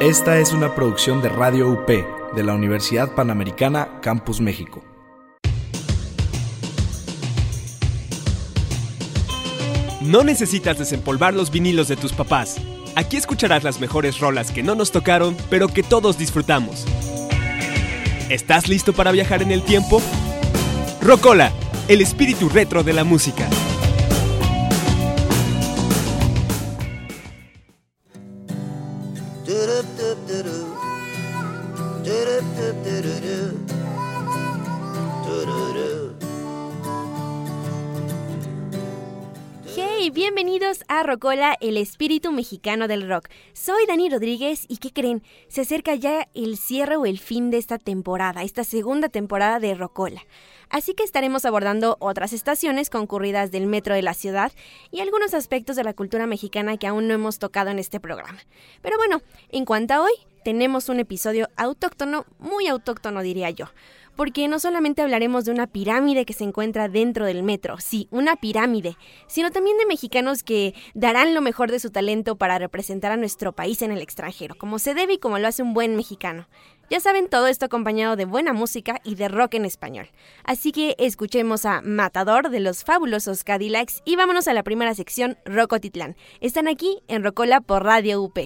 Esta es una producción de Radio UP de la Universidad Panamericana Campus México. No necesitas desempolvar los vinilos de tus papás. Aquí escucharás las mejores rolas que no nos tocaron, pero que todos disfrutamos. ¿Estás listo para viajar en el tiempo? Rocola, el espíritu retro de la música. Rocola, el espíritu mexicano del rock. Soy Dani Rodríguez y ¿qué creen? Se acerca ya el cierre o el fin de esta temporada, esta segunda temporada de Rocola. Así que estaremos abordando otras estaciones concurridas del metro de la ciudad y algunos aspectos de la cultura mexicana que aún no hemos tocado en este programa. Pero bueno, en cuanto a hoy, tenemos un episodio autóctono, muy autóctono diría yo porque no solamente hablaremos de una pirámide que se encuentra dentro del metro, sí, una pirámide, sino también de mexicanos que darán lo mejor de su talento para representar a nuestro país en el extranjero, como se debe y como lo hace un buen mexicano. Ya saben, todo esto acompañado de buena música y de rock en español. Así que escuchemos a Matador de los fabulosos Cadillacs y vámonos a la primera sección, Rocotitlán. Están aquí en Rocola por Radio UP.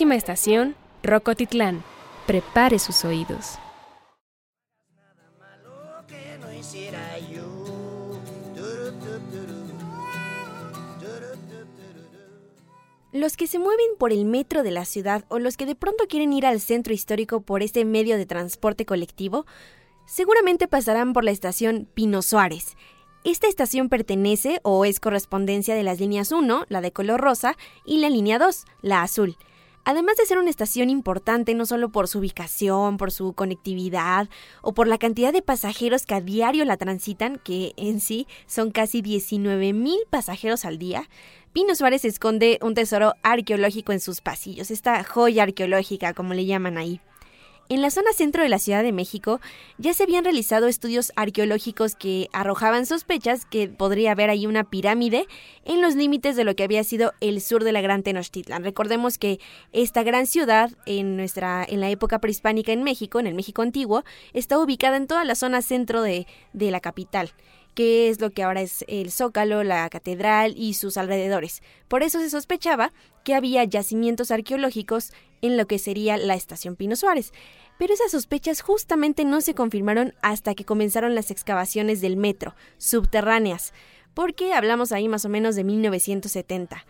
Próxima estación, Rocotitlán. Prepare sus oídos. Los que se mueven por el metro de la ciudad o los que de pronto quieren ir al centro histórico por este medio de transporte colectivo, seguramente pasarán por la estación Pino Suárez. Esta estación pertenece o es correspondencia de las líneas 1, la de color rosa, y la línea 2, la azul. Además de ser una estación importante no solo por su ubicación, por su conectividad o por la cantidad de pasajeros que a diario la transitan, que en sí son casi 19 mil pasajeros al día, Pino Suárez esconde un tesoro arqueológico en sus pasillos, esta joya arqueológica como le llaman ahí. En la zona centro de la Ciudad de México ya se habían realizado estudios arqueológicos que arrojaban sospechas que podría haber ahí una pirámide en los límites de lo que había sido el sur de la Gran Tenochtitlan. Recordemos que esta gran ciudad en nuestra en la época prehispánica en México, en el México antiguo, está ubicada en toda la zona centro de, de la capital que es lo que ahora es el Zócalo, la catedral y sus alrededores. Por eso se sospechaba que había yacimientos arqueológicos en lo que sería la estación Pino Suárez. Pero esas sospechas justamente no se confirmaron hasta que comenzaron las excavaciones del metro, subterráneas, porque hablamos ahí más o menos de 1970.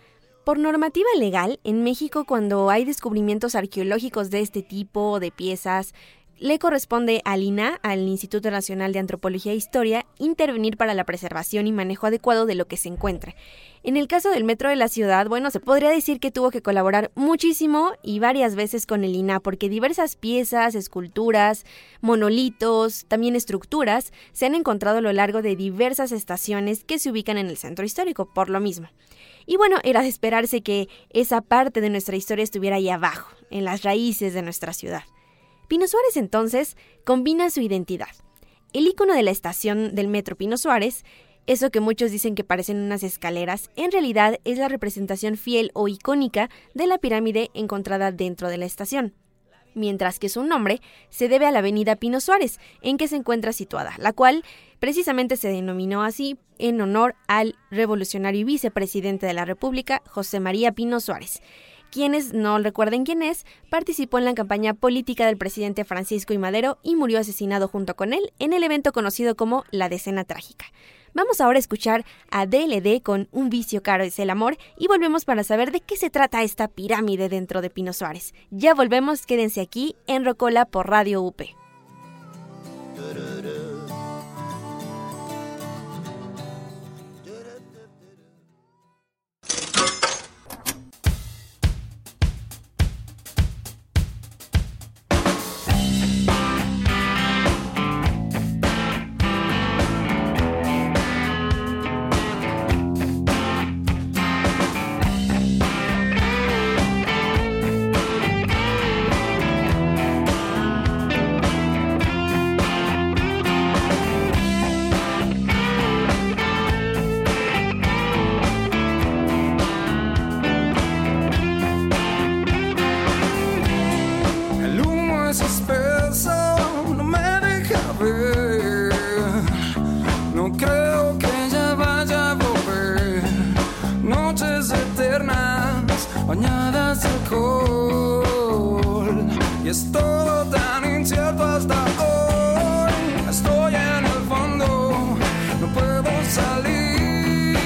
Por normativa legal, en México cuando hay descubrimientos arqueológicos de este tipo, de piezas, le corresponde al INA, al Instituto Nacional de Antropología e Historia, intervenir para la preservación y manejo adecuado de lo que se encuentre. En el caso del metro de la ciudad, bueno, se podría decir que tuvo que colaborar muchísimo y varias veces con el INA, porque diversas piezas, esculturas, monolitos, también estructuras, se han encontrado a lo largo de diversas estaciones que se ubican en el centro histórico, por lo mismo. Y bueno, era de esperarse que esa parte de nuestra historia estuviera ahí abajo, en las raíces de nuestra ciudad. Pino Suárez entonces combina su identidad. El icono de la estación del metro Pino Suárez, eso que muchos dicen que parecen unas escaleras, en realidad es la representación fiel o icónica de la pirámide encontrada dentro de la estación mientras que su nombre se debe a la avenida Pino Suárez, en que se encuentra situada, la cual precisamente se denominó así en honor al revolucionario y vicepresidente de la República, José María Pino Suárez, quienes no recuerden quién es, participó en la campaña política del presidente Francisco I. Madero y murió asesinado junto con él en el evento conocido como la Decena Trágica. Vamos ahora a escuchar a DLD con Un vicio caro es el amor y volvemos para saber de qué se trata esta pirámide dentro de Pino Suárez. Ya volvemos, quédense aquí en Rocola por Radio UP. bañadas de alcohol. Y es todo tan incierto hasta hoy. Estoy en el fondo, no puedo salir.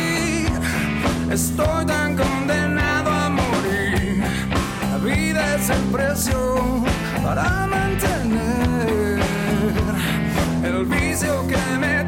Estoy tan condenado a morir. La vida es el precio para mantener el vicio que me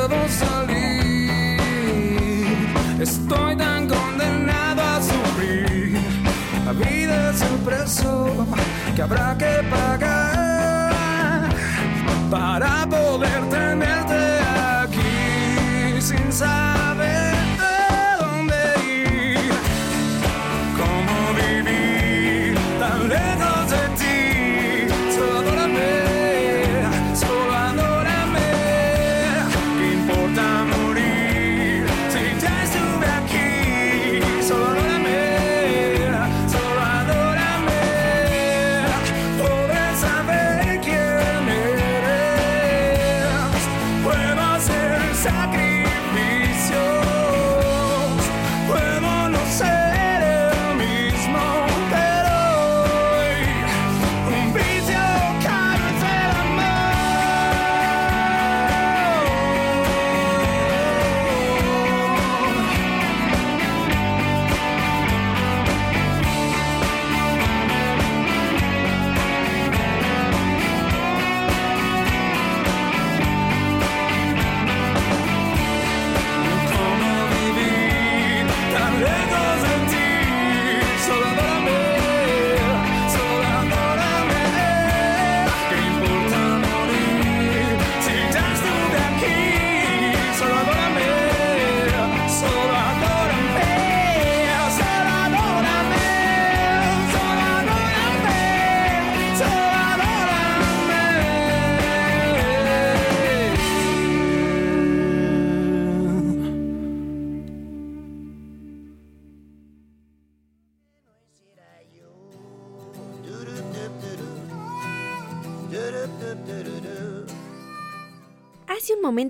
puedo salir. Estoy tan condenado a sufrir. La vida es el precio que habrá que pagar para poder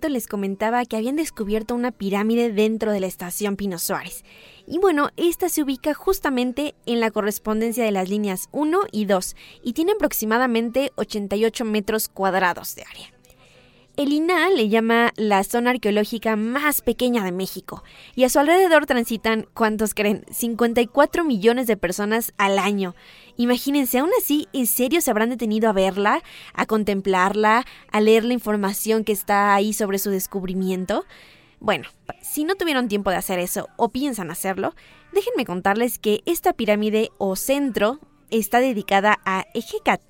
les comentaba que habían descubierto una pirámide dentro de la estación Pino Suárez. Y bueno, esta se ubica justamente en la correspondencia de las líneas 1 y 2 y tiene aproximadamente 88 metros cuadrados de área. El INAH le llama la zona arqueológica más pequeña de México y a su alrededor transitan, ¿cuántos creen? 54 millones de personas al año. Imagínense, aún así, ¿en serio se habrán detenido a verla, a contemplarla, a leer la información que está ahí sobre su descubrimiento? Bueno, si no tuvieron tiempo de hacer eso o piensan hacerlo, déjenme contarles que esta pirámide o centro está dedicada a Ejecat,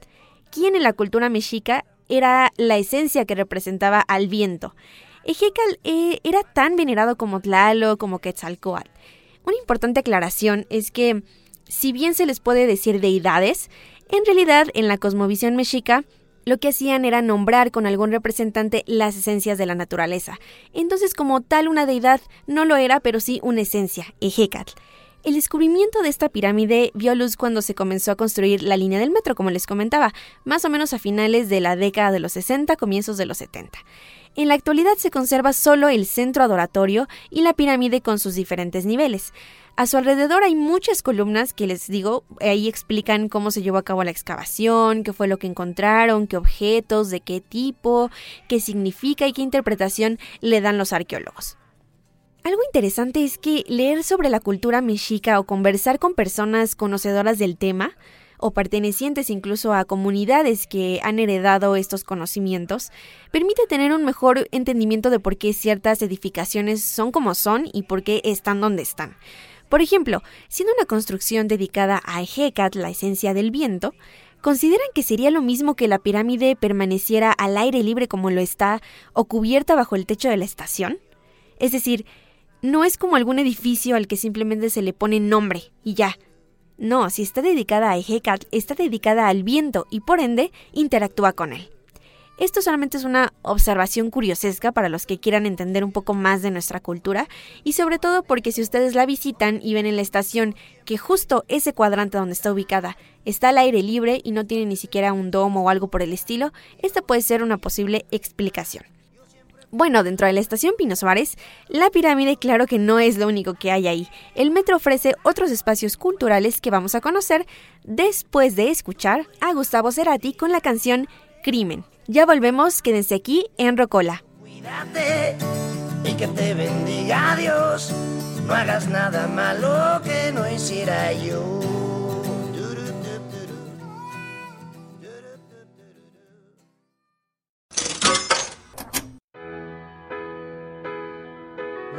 quien en la cultura mexica era la esencia que representaba al viento. Ejecal eh, era tan venerado como Tlaloc, como Quetzalcoatl. Una importante aclaración es que, si bien se les puede decir deidades, en realidad en la cosmovisión mexica lo que hacían era nombrar con algún representante las esencias de la naturaleza. Entonces, como tal, una deidad no lo era, pero sí una esencia, Ejecatl. El descubrimiento de esta pirámide vio luz cuando se comenzó a construir la línea del metro, como les comentaba, más o menos a finales de la década de los 60, comienzos de los 70. En la actualidad se conserva solo el centro adoratorio y la pirámide con sus diferentes niveles. A su alrededor hay muchas columnas que les digo, ahí explican cómo se llevó a cabo la excavación, qué fue lo que encontraron, qué objetos, de qué tipo, qué significa y qué interpretación le dan los arqueólogos. Algo interesante es que leer sobre la cultura mexica o conversar con personas conocedoras del tema, o pertenecientes incluso a comunidades que han heredado estos conocimientos, permite tener un mejor entendimiento de por qué ciertas edificaciones son como son y por qué están donde están. Por ejemplo, siendo una construcción dedicada a Ejecat, la esencia del viento, ¿consideran que sería lo mismo que la pirámide permaneciera al aire libre como lo está o cubierta bajo el techo de la estación? Es decir, no es como algún edificio al que simplemente se le pone nombre y ya. No, si está dedicada a Ejecat, está dedicada al viento y por ende interactúa con él. Esto solamente es una observación curiosesca para los que quieran entender un poco más de nuestra cultura y sobre todo porque si ustedes la visitan y ven en la estación que justo ese cuadrante donde está ubicada está al aire libre y no tiene ni siquiera un domo o algo por el estilo, esta puede ser una posible explicación. Bueno, dentro de la estación Pino Suárez, la pirámide claro que no es lo único que hay ahí. El metro ofrece otros espacios culturales que vamos a conocer después de escuchar a Gustavo Cerati con la canción Crimen. Ya volvemos, quédense aquí en Rocola. Cuídate y que te bendiga Dios. No hagas nada malo que no hiciera yo.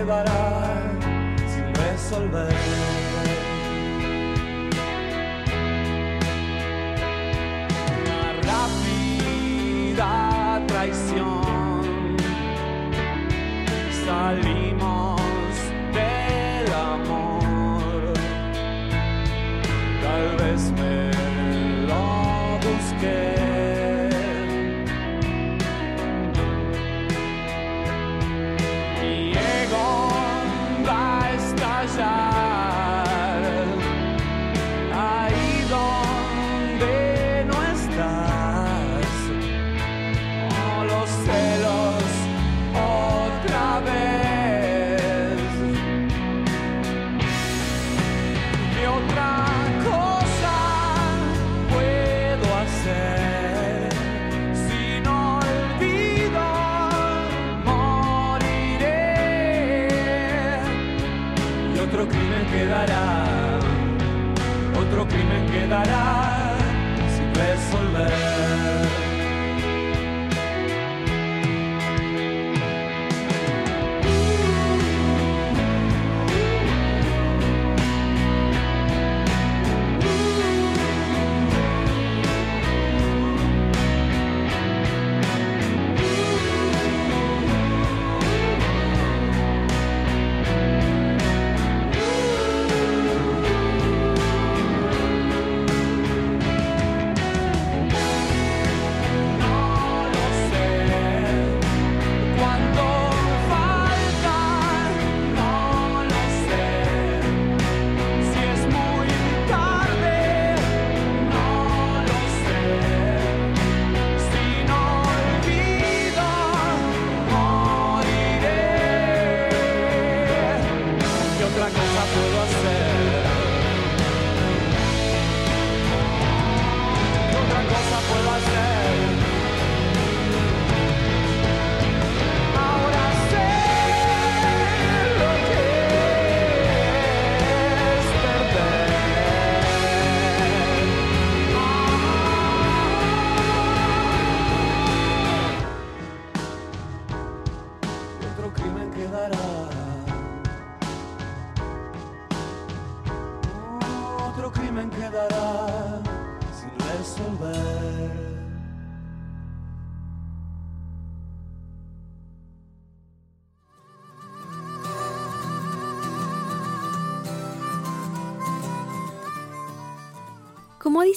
crimen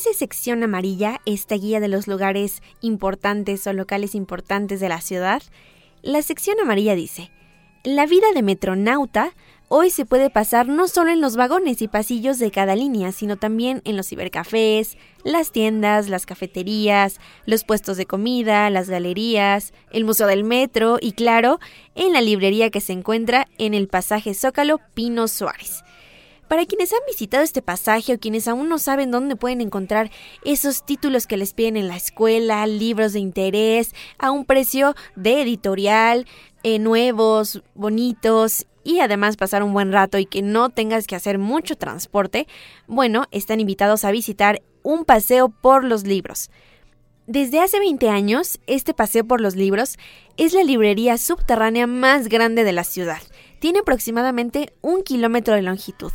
dice sección amarilla, esta guía de los lugares importantes o locales importantes de la ciudad, la sección amarilla dice, la vida de metronauta hoy se puede pasar no solo en los vagones y pasillos de cada línea, sino también en los cibercafés, las tiendas, las cafeterías, los puestos de comida, las galerías, el museo del metro y claro, en la librería que se encuentra en el pasaje Zócalo Pino Suárez. Para quienes han visitado este pasaje o quienes aún no saben dónde pueden encontrar esos títulos que les piden en la escuela, libros de interés, a un precio de editorial, eh, nuevos, bonitos y además pasar un buen rato y que no tengas que hacer mucho transporte, bueno, están invitados a visitar un paseo por los libros. Desde hace 20 años, este paseo por los libros es la librería subterránea más grande de la ciudad. Tiene aproximadamente un kilómetro de longitud.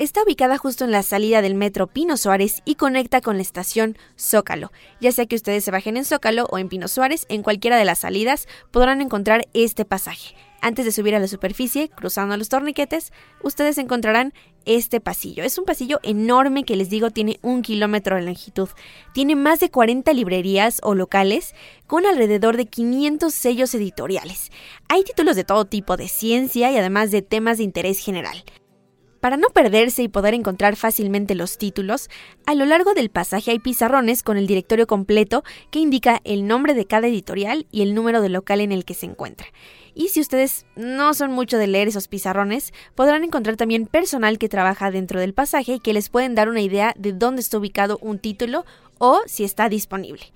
Está ubicada justo en la salida del metro Pino Suárez y conecta con la estación Zócalo. Ya sea que ustedes se bajen en Zócalo o en Pino Suárez, en cualquiera de las salidas podrán encontrar este pasaje. Antes de subir a la superficie, cruzando los torniquetes, ustedes encontrarán este pasillo. Es un pasillo enorme que les digo tiene un kilómetro de longitud. Tiene más de 40 librerías o locales con alrededor de 500 sellos editoriales. Hay títulos de todo tipo, de ciencia y además de temas de interés general. Para no perderse y poder encontrar fácilmente los títulos, a lo largo del pasaje hay pizarrones con el directorio completo que indica el nombre de cada editorial y el número del local en el que se encuentra. Y si ustedes no son mucho de leer esos pizarrones, podrán encontrar también personal que trabaja dentro del pasaje y que les pueden dar una idea de dónde está ubicado un título o si está disponible.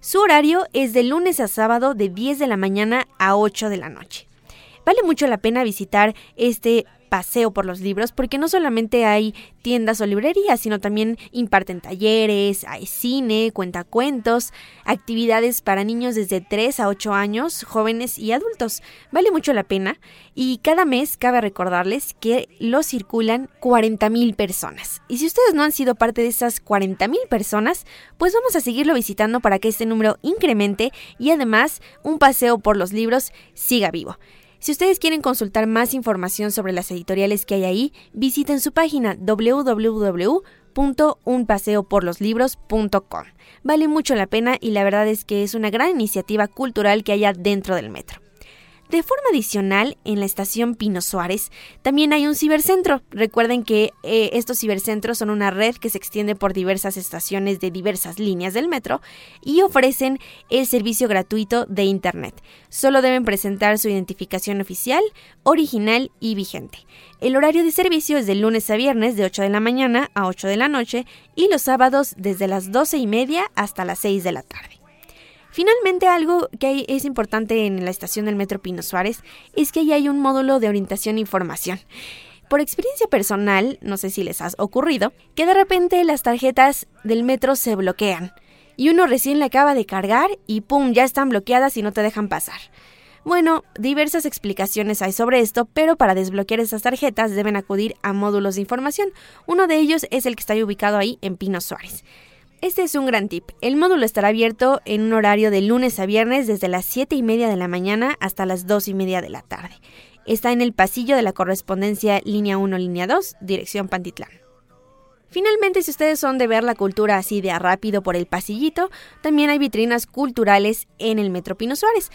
Su horario es de lunes a sábado de 10 de la mañana a 8 de la noche. Vale mucho la pena visitar este paseo por los libros porque no solamente hay tiendas o librerías, sino también imparten talleres, hay cine, cuentacuentos, actividades para niños desde 3 a 8 años, jóvenes y adultos. Vale mucho la pena y cada mes cabe recordarles que lo circulan 40.000 personas. Y si ustedes no han sido parte de esas 40.000 personas, pues vamos a seguirlo visitando para que este número incremente y además un paseo por los libros siga vivo. Si ustedes quieren consultar más información sobre las editoriales que hay ahí, visiten su página www.unpaseoporloslibros.com. Vale mucho la pena y la verdad es que es una gran iniciativa cultural que haya dentro del metro. De forma adicional, en la estación Pino Suárez también hay un cibercentro. Recuerden que eh, estos cibercentros son una red que se extiende por diversas estaciones de diversas líneas del metro y ofrecen el servicio gratuito de Internet. Solo deben presentar su identificación oficial, original y vigente. El horario de servicio es de lunes a viernes de 8 de la mañana a 8 de la noche y los sábados desde las 12 y media hasta las 6 de la tarde. Finalmente, algo que es importante en la estación del Metro Pino Suárez es que ahí hay un módulo de orientación e información. Por experiencia personal, no sé si les ha ocurrido, que de repente las tarjetas del metro se bloquean y uno recién le acaba de cargar y ¡pum! ya están bloqueadas y no te dejan pasar. Bueno, diversas explicaciones hay sobre esto, pero para desbloquear esas tarjetas deben acudir a módulos de información. Uno de ellos es el que está ubicado ahí en Pino Suárez. Este es un gran tip. El módulo estará abierto en un horario de lunes a viernes desde las 7 y media de la mañana hasta las 2 y media de la tarde. Está en el pasillo de la correspondencia línea 1, línea 2, dirección Pantitlán. Finalmente, si ustedes son de ver la cultura así de rápido por el pasillito, también hay vitrinas culturales en el Metro Pino Suárez.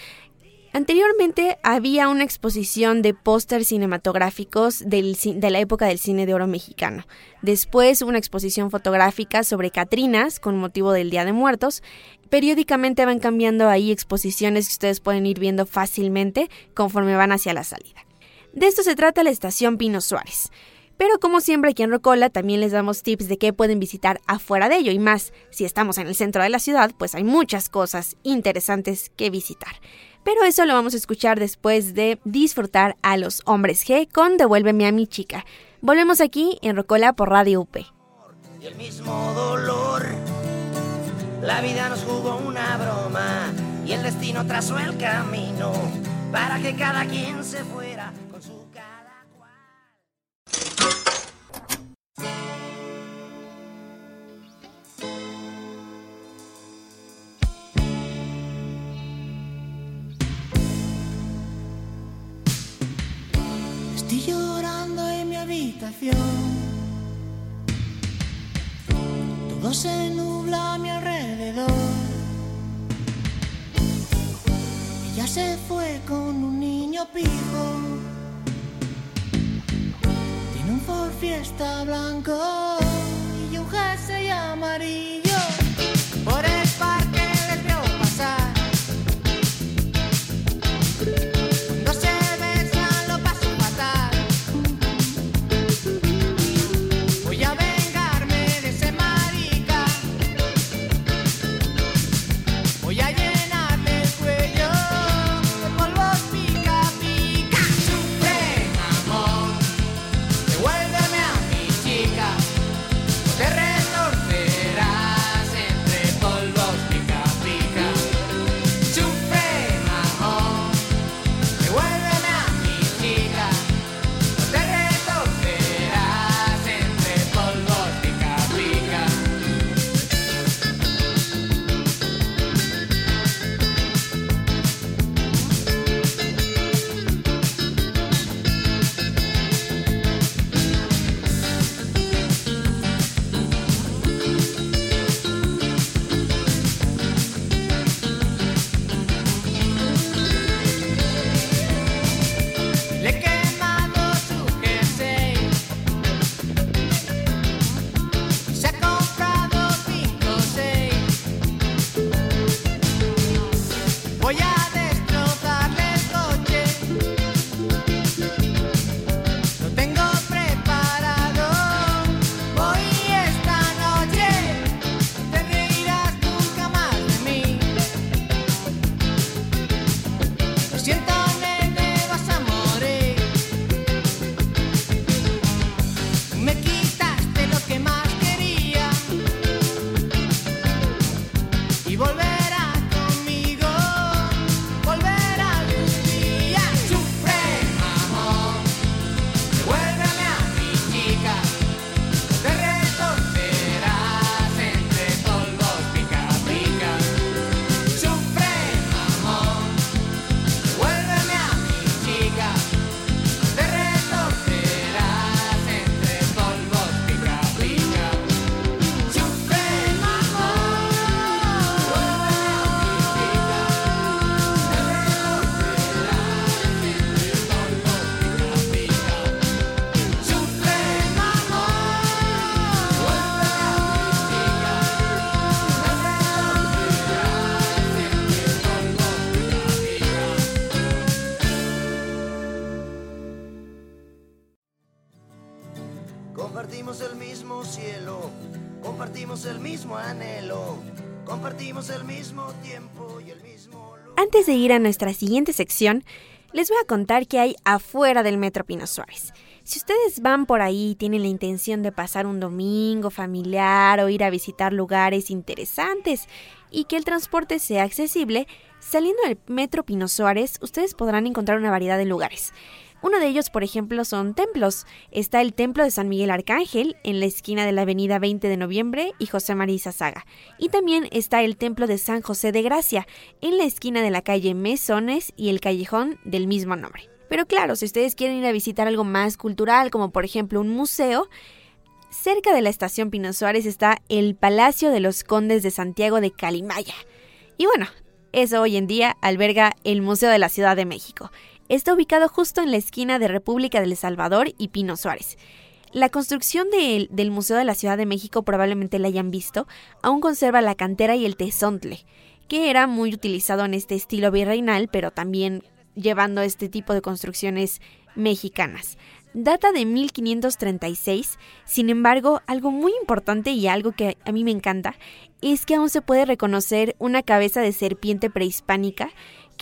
Anteriormente había una exposición de pósters cinematográficos de la época del cine de oro mexicano. Después una exposición fotográfica sobre Catrinas con motivo del Día de Muertos. Periódicamente van cambiando ahí exposiciones que ustedes pueden ir viendo fácilmente conforme van hacia la salida. De esto se trata la estación Pino Suárez. Pero como siempre aquí en Rocola también les damos tips de qué pueden visitar afuera de ello y más, si estamos en el centro de la ciudad, pues hay muchas cosas interesantes que visitar. Pero eso lo vamos a escuchar después de disfrutar a los hombres G con Devuélveme a mi chica. Volvemos aquí en Rocola por Radio UP. y el mismo dolor. La vida nos jugó una broma y el destino trazó el camino para que cada quien se fuera Tiene un Ford Fiesta blanco y un jersey amarillo. Antes de ir a nuestra siguiente sección, les voy a contar qué hay afuera del Metro Pino Suárez. Si ustedes van por ahí y tienen la intención de pasar un domingo familiar o ir a visitar lugares interesantes y que el transporte sea accesible, saliendo del Metro Pino Suárez, ustedes podrán encontrar una variedad de lugares. Uno de ellos, por ejemplo, son templos. Está el Templo de San Miguel Arcángel en la esquina de la Avenida 20 de Noviembre y José María Saga. Y también está el Templo de San José de Gracia en la esquina de la calle Mesones y el callejón del mismo nombre. Pero claro, si ustedes quieren ir a visitar algo más cultural, como por ejemplo un museo, cerca de la estación Pino Suárez está el Palacio de los Condes de Santiago de Calimaya. Y bueno, eso hoy en día alberga el Museo de la Ciudad de México. Está ubicado justo en la esquina de República del Salvador y Pino Suárez. La construcción del, Museo de la Ciudad de México probablemente la hayan visto, aún conserva la cantera y el tesontle, que era muy utilizado en este estilo virreinal, pero también llevando este tipo de construcciones mexicanas. Data de 1536, sin embargo, algo muy importante y algo que a mí me encanta es que aún se puede reconocer una cabeza de serpiente prehispánica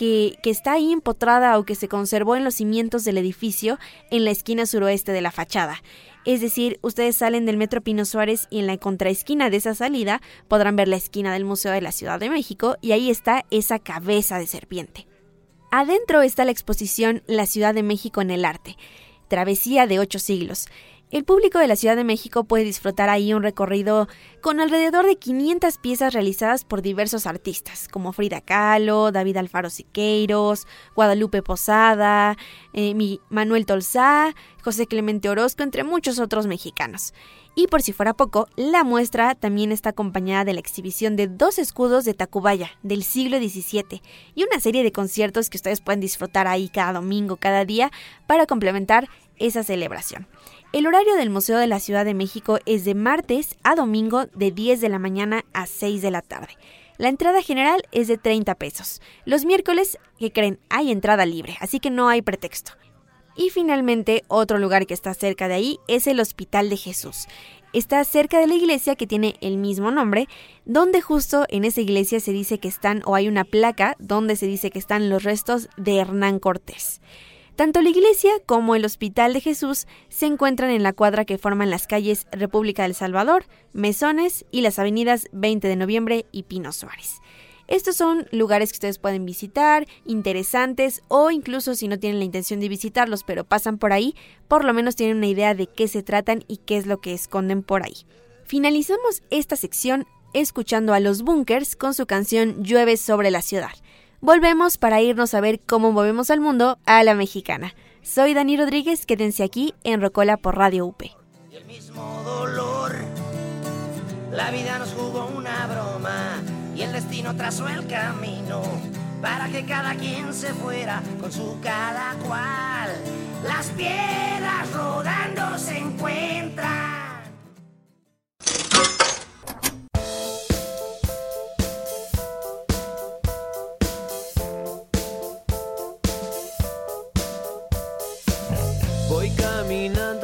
que, está ahí empotrada o que se conservó en los cimientos del edificio en la esquina suroeste de la fachada. Es decir, ustedes salen del Metro Pino Suárez y en la contraesquina de esa salida podrán ver la esquina del Museo de la Ciudad de México y ahí está esa cabeza de serpiente. Adentro está la exposición La Ciudad de México en el arte, travesía de ocho siglos. El público de la Ciudad de México puede disfrutar ahí un recorrido con alrededor de 500 piezas realizadas por diversos artistas, como Frida Kahlo, David Alfaro Siqueiros, Guadalupe Posada, eh, Manuel Tolsá, José Clemente Orozco, entre muchos otros mexicanos. Y por si fuera poco, la muestra también está acompañada de la exhibición de dos escudos de Tacubaya del siglo XVII y una serie de conciertos que ustedes pueden disfrutar ahí cada domingo, cada día, para complementar esa celebración. El horario del Museo de la Ciudad de México es de martes a domingo de 10 de la mañana a 6 de la tarde. La entrada general es de 30 pesos. Los miércoles, que creen, hay entrada libre, así que no hay pretexto. Y finalmente, otro lugar que está cerca de ahí es el Hospital de Jesús. Está cerca de la iglesia que tiene el mismo nombre, donde justo en esa iglesia se dice que están, o hay una placa donde se dice que están los restos de Hernán Cortés. Tanto la iglesia como el Hospital de Jesús se encuentran en la cuadra que forman las calles República del Salvador, Mesones y las avenidas 20 de Noviembre y Pino Suárez. Estos son lugares que ustedes pueden visitar, interesantes o incluso si no tienen la intención de visitarlos pero pasan por ahí, por lo menos tienen una idea de qué se tratan y qué es lo que esconden por ahí. Finalizamos esta sección escuchando a los Bunkers con su canción Llueve sobre la ciudad. Volvemos para irnos a ver cómo movemos al mundo a la mexicana. Soy Dani Rodríguez, quédense aquí en Rocola por Radio UP. Y el mismo dolor, la vida nos jugó una broma y el destino trazó el camino para que cada quien se fuera con su cada cual. Las piedras rodando se encuentran.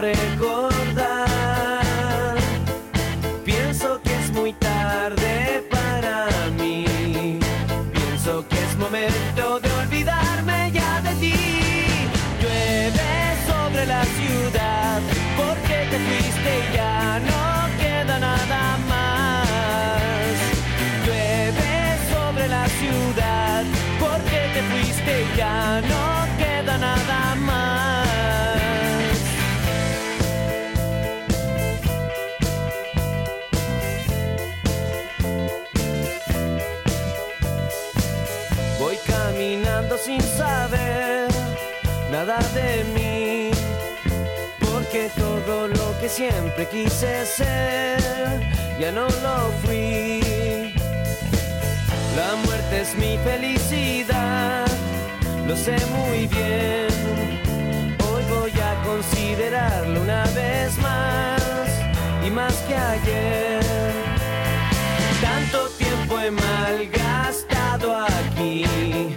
puedo nada de mí, porque todo lo que siempre quise ser, ya no lo fui. La muerte es mi felicidad, lo sé muy bien. Hoy voy a considerarlo una vez más y más que ayer. Tanto tiempo he malgastado aquí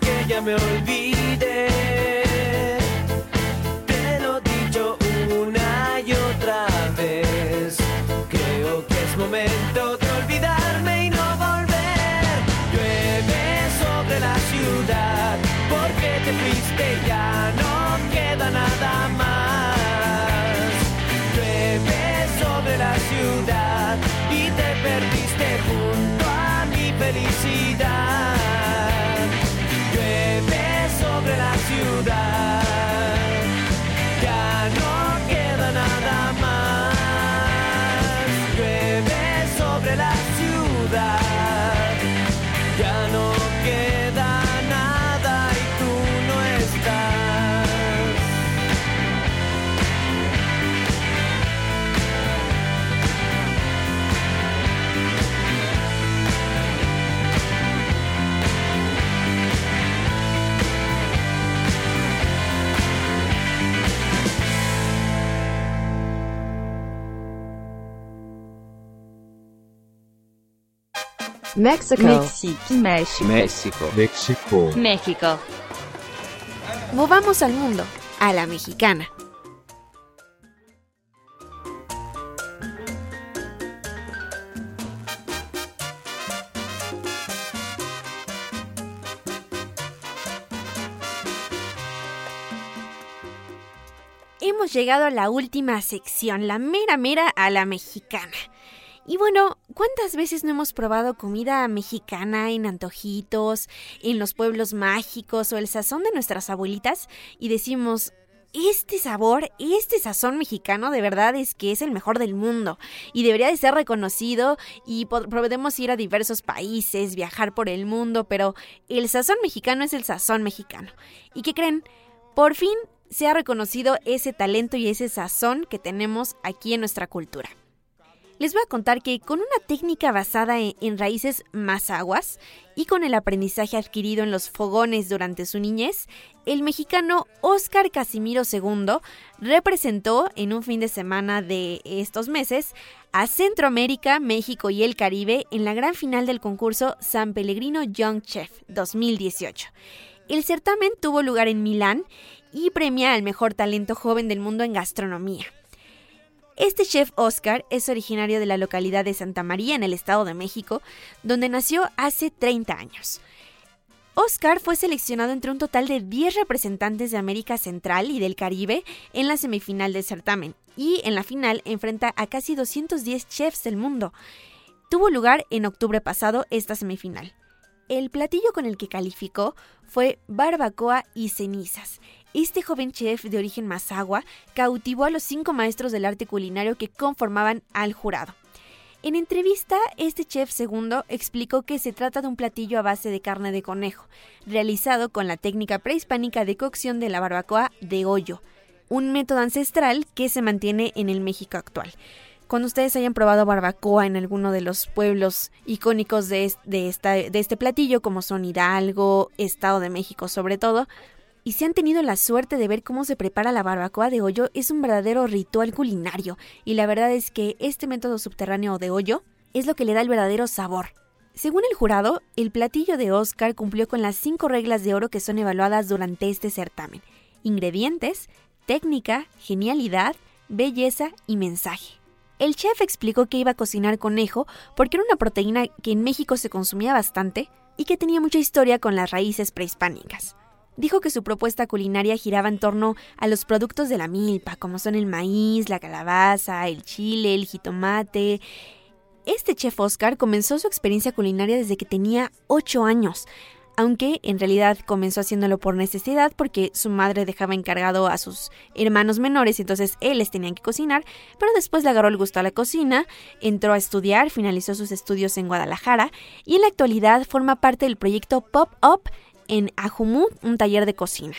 Que ya me olvidé. Mexico. Mexique. México. México. México. México. Movamos al mundo, a la mexicana. Hemos llegado a la última sección, la mera mera a la mexicana. Y bueno, ¿cuántas veces no hemos probado comida mexicana en antojitos, en los pueblos mágicos o el sazón de nuestras abuelitas? Y decimos, este sabor, este sazón mexicano de verdad es que es el mejor del mundo y debería de ser reconocido y po- podemos ir a diversos países, viajar por el mundo, pero el sazón mexicano es el sazón mexicano. ¿Y qué creen? Por fin se ha reconocido ese talento y ese sazón que tenemos aquí en nuestra cultura. Les voy a contar que con una técnica basada en, en raíces más aguas y con el aprendizaje adquirido en los fogones durante su niñez, el mexicano Oscar Casimiro II representó en un fin de semana de estos meses a Centroamérica, México y el Caribe en la gran final del concurso San Pellegrino Young Chef 2018. El certamen tuvo lugar en Milán y premia al mejor talento joven del mundo en gastronomía. Este chef Oscar es originario de la localidad de Santa María en el Estado de México, donde nació hace 30 años. Oscar fue seleccionado entre un total de 10 representantes de América Central y del Caribe en la semifinal del certamen y en la final enfrenta a casi 210 chefs del mundo. Tuvo lugar en octubre pasado esta semifinal. El platillo con el que calificó fue barbacoa y cenizas. Este joven chef de origen mazagua cautivó a los cinco maestros del arte culinario que conformaban al jurado. En entrevista, este chef segundo explicó que se trata de un platillo a base de carne de conejo, realizado con la técnica prehispánica de cocción de la barbacoa de hoyo, un método ancestral que se mantiene en el México actual. Cuando ustedes hayan probado barbacoa en alguno de los pueblos icónicos de, de, este platillo, como son Hidalgo, Estado de México sobre todo, y si han tenido la suerte de ver cómo se prepara la barbacoa de hoyo, es un verdadero ritual culinario, y la verdad es que este método subterráneo de hoyo es lo que le da el verdadero sabor. Según el jurado, el platillo de Oscar cumplió con las cinco reglas de oro que son evaluadas durante este certamen. Ingredientes, técnica, genialidad, belleza y mensaje. El chef explicó que iba a cocinar conejo porque era una proteína que en México se consumía bastante y que tenía mucha historia con las raíces prehispánicas dijo que su propuesta culinaria giraba en torno a los productos de la milpa, como son el maíz, la calabaza, el chile, el jitomate. Este chef Oscar comenzó su experiencia culinaria desde que tenía 8 años, aunque en realidad comenzó haciéndolo por necesidad porque su madre dejaba encargado a sus hermanos menores y entonces él les tenían que cocinar, pero después le agarró el gusto a la cocina, entró a estudiar, finalizó sus estudios en Guadalajara y en la actualidad forma parte del proyecto Pop Up en Ajumut, un taller de cocina.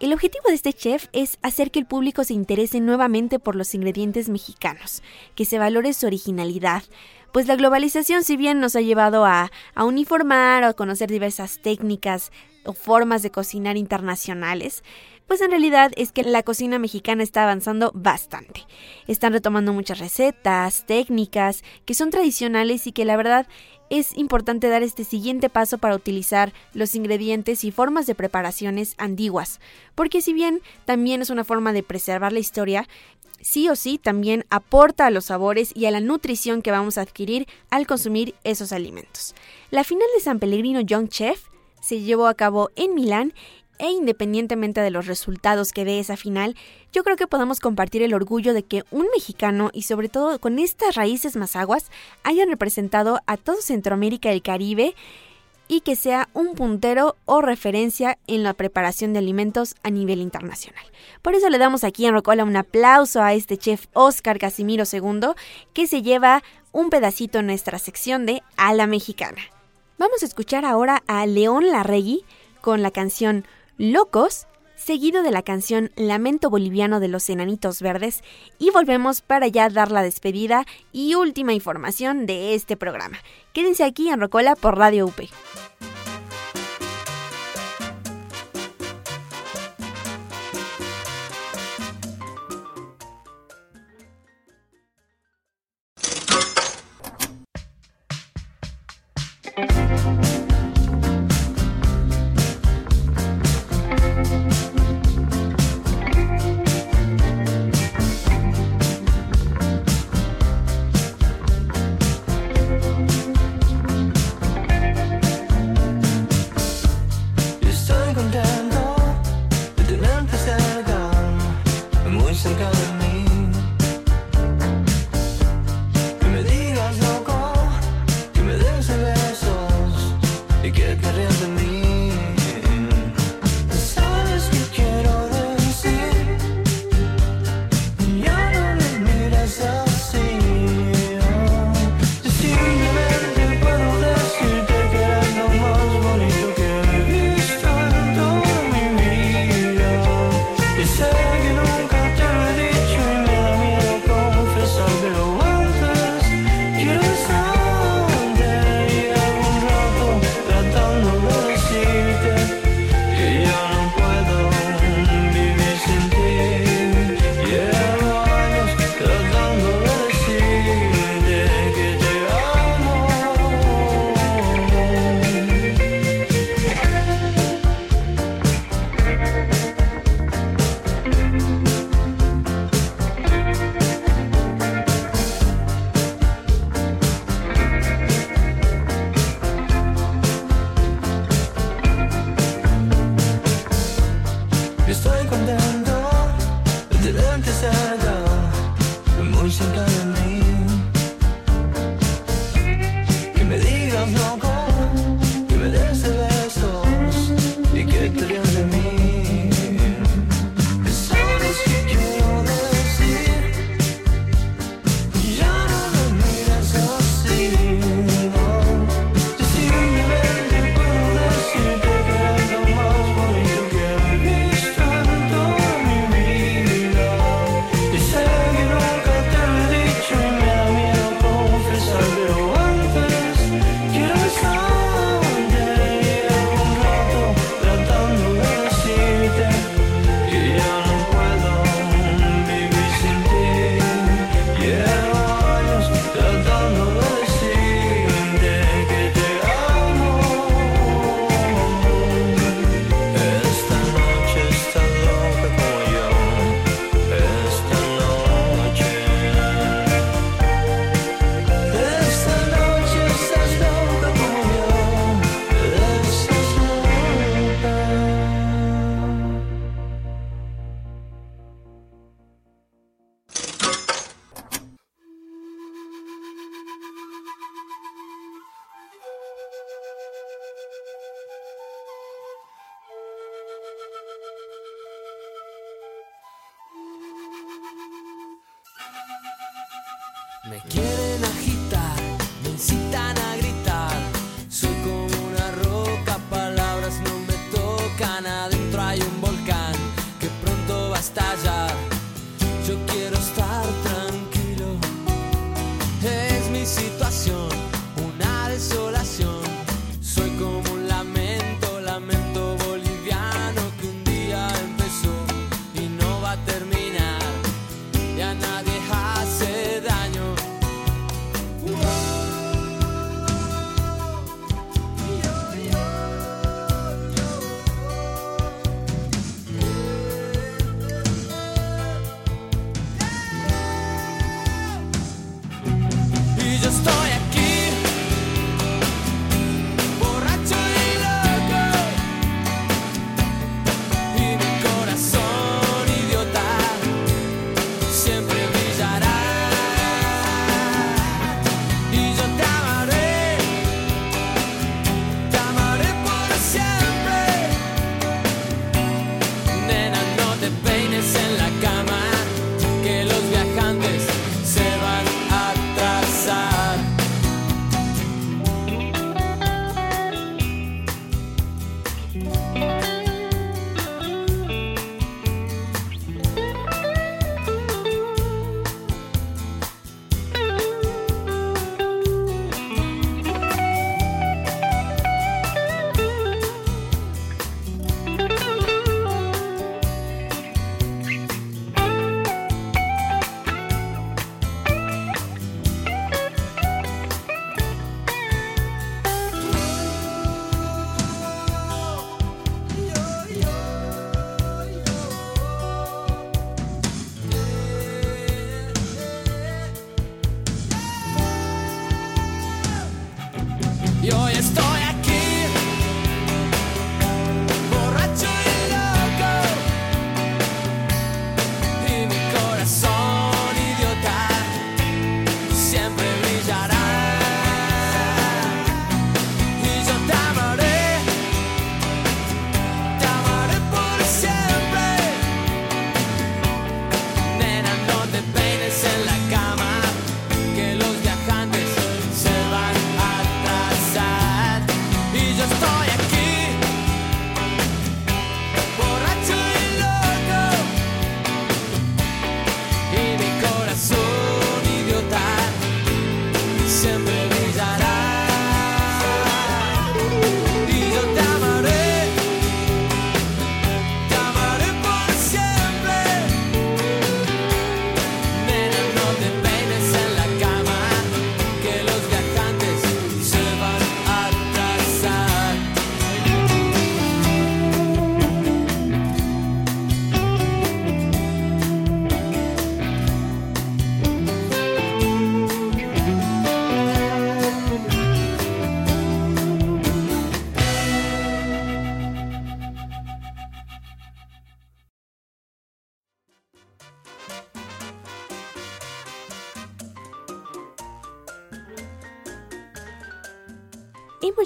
El objetivo de este chef es hacer que el público se interese nuevamente por los ingredientes mexicanos, que se valore su originalidad, pues la globalización si bien nos ha llevado a, a uniformar o a conocer diversas técnicas o formas de cocinar internacionales, pues en realidad es que la cocina mexicana está avanzando bastante. Están retomando muchas recetas, técnicas que son tradicionales y que la verdad es importante dar este siguiente paso para utilizar los ingredientes y formas de preparaciones antiguas, porque si bien también es una forma de preservar la historia, sí o sí también aporta a los sabores y a la nutrición que vamos a adquirir al consumir esos alimentos. La final de San Pellegrino Young Chef se llevó a cabo en Milán e independientemente de los resultados que dé esa final, yo creo que podemos compartir el orgullo de que un mexicano y sobre todo con estas raíces más aguas hayan representado a todo Centroamérica y el Caribe y que sea un puntero o referencia en la preparación de alimentos a nivel internacional. Por eso le damos aquí en Rocola un aplauso a este chef Oscar Casimiro II que se lleva un pedacito en nuestra sección de A la Mexicana. Vamos a escuchar ahora a León Larregui con la canción Locos, seguido de la canción Lamento Boliviano de los Enanitos Verdes, y volvemos para ya dar la despedida y última información de este programa. Quédense aquí en Rocola por Radio UP.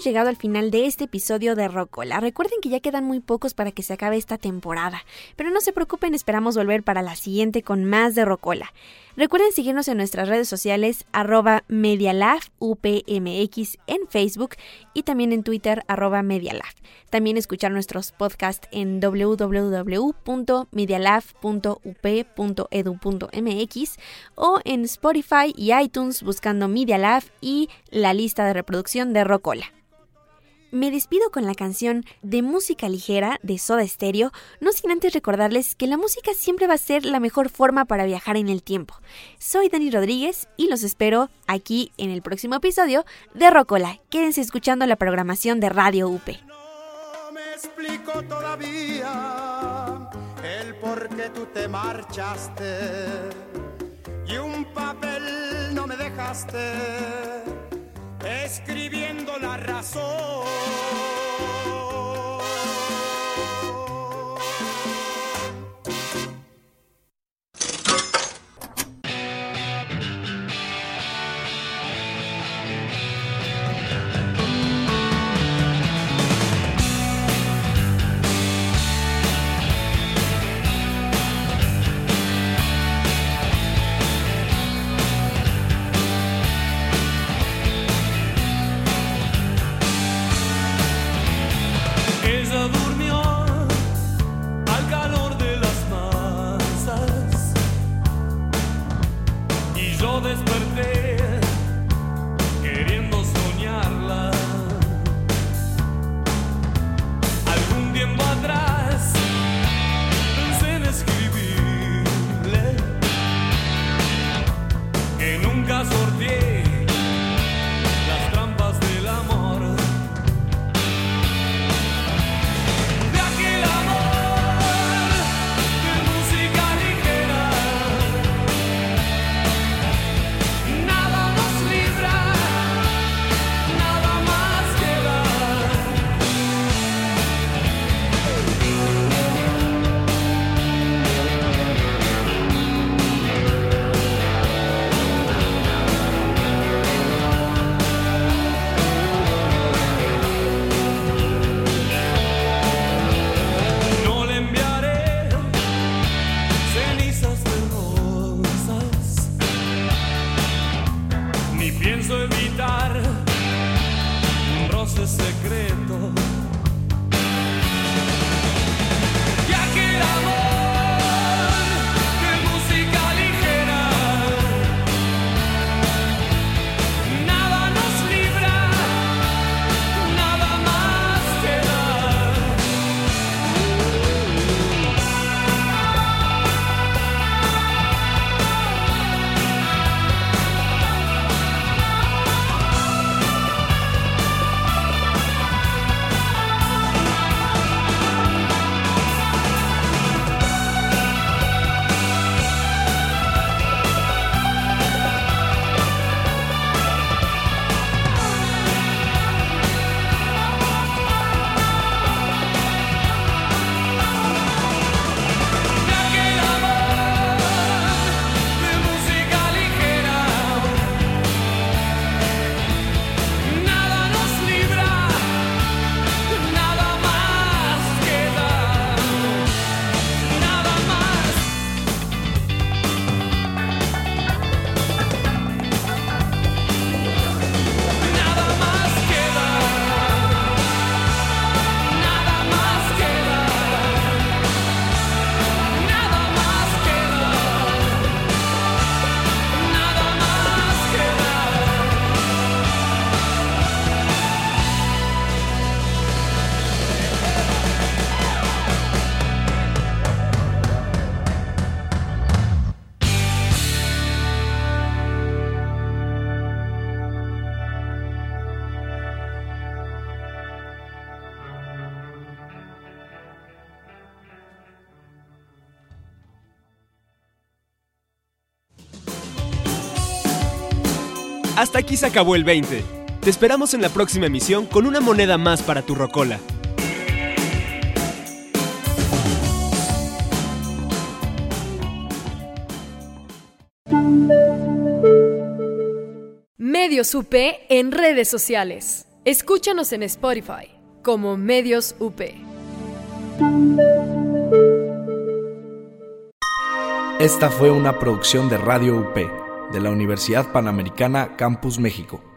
Llegado al final de este episodio de Rocola. Recuerden que ya quedan muy pocos para que se acabe esta temporada, pero no se preocupen, esperamos volver para la siguiente con más de Rocola. Recuerden seguirnos en nuestras redes sociales arroba medialabupmx en Facebook y también en Twitter arroba medialab. También escuchar nuestros podcasts en www.medialab.up.edu.mx o en Spotify y iTunes buscando Media Lab y la lista de reproducción de Rocola. Me despido con la canción de música ligera de Soda Stereo, no sin antes recordarles que la música siempre va a ser la mejor forma para viajar en el tiempo. Soy Dani Rodríguez y los espero aquí en el próximo episodio de Rocola. Quédense escuchando la programación de Radio UP. No me explico todavía el por qué tú te marchaste y un papel no me dejaste escribiendo la razón. Nunca sorteé Hasta aquí se acabó el 20. Te esperamos en la próxima emisión con una moneda más para tu rocola. Medios UP en redes sociales. Escúchanos en Spotify como Medios UP. Esta fue una producción de Radio UP de la Universidad Panamericana Campus México.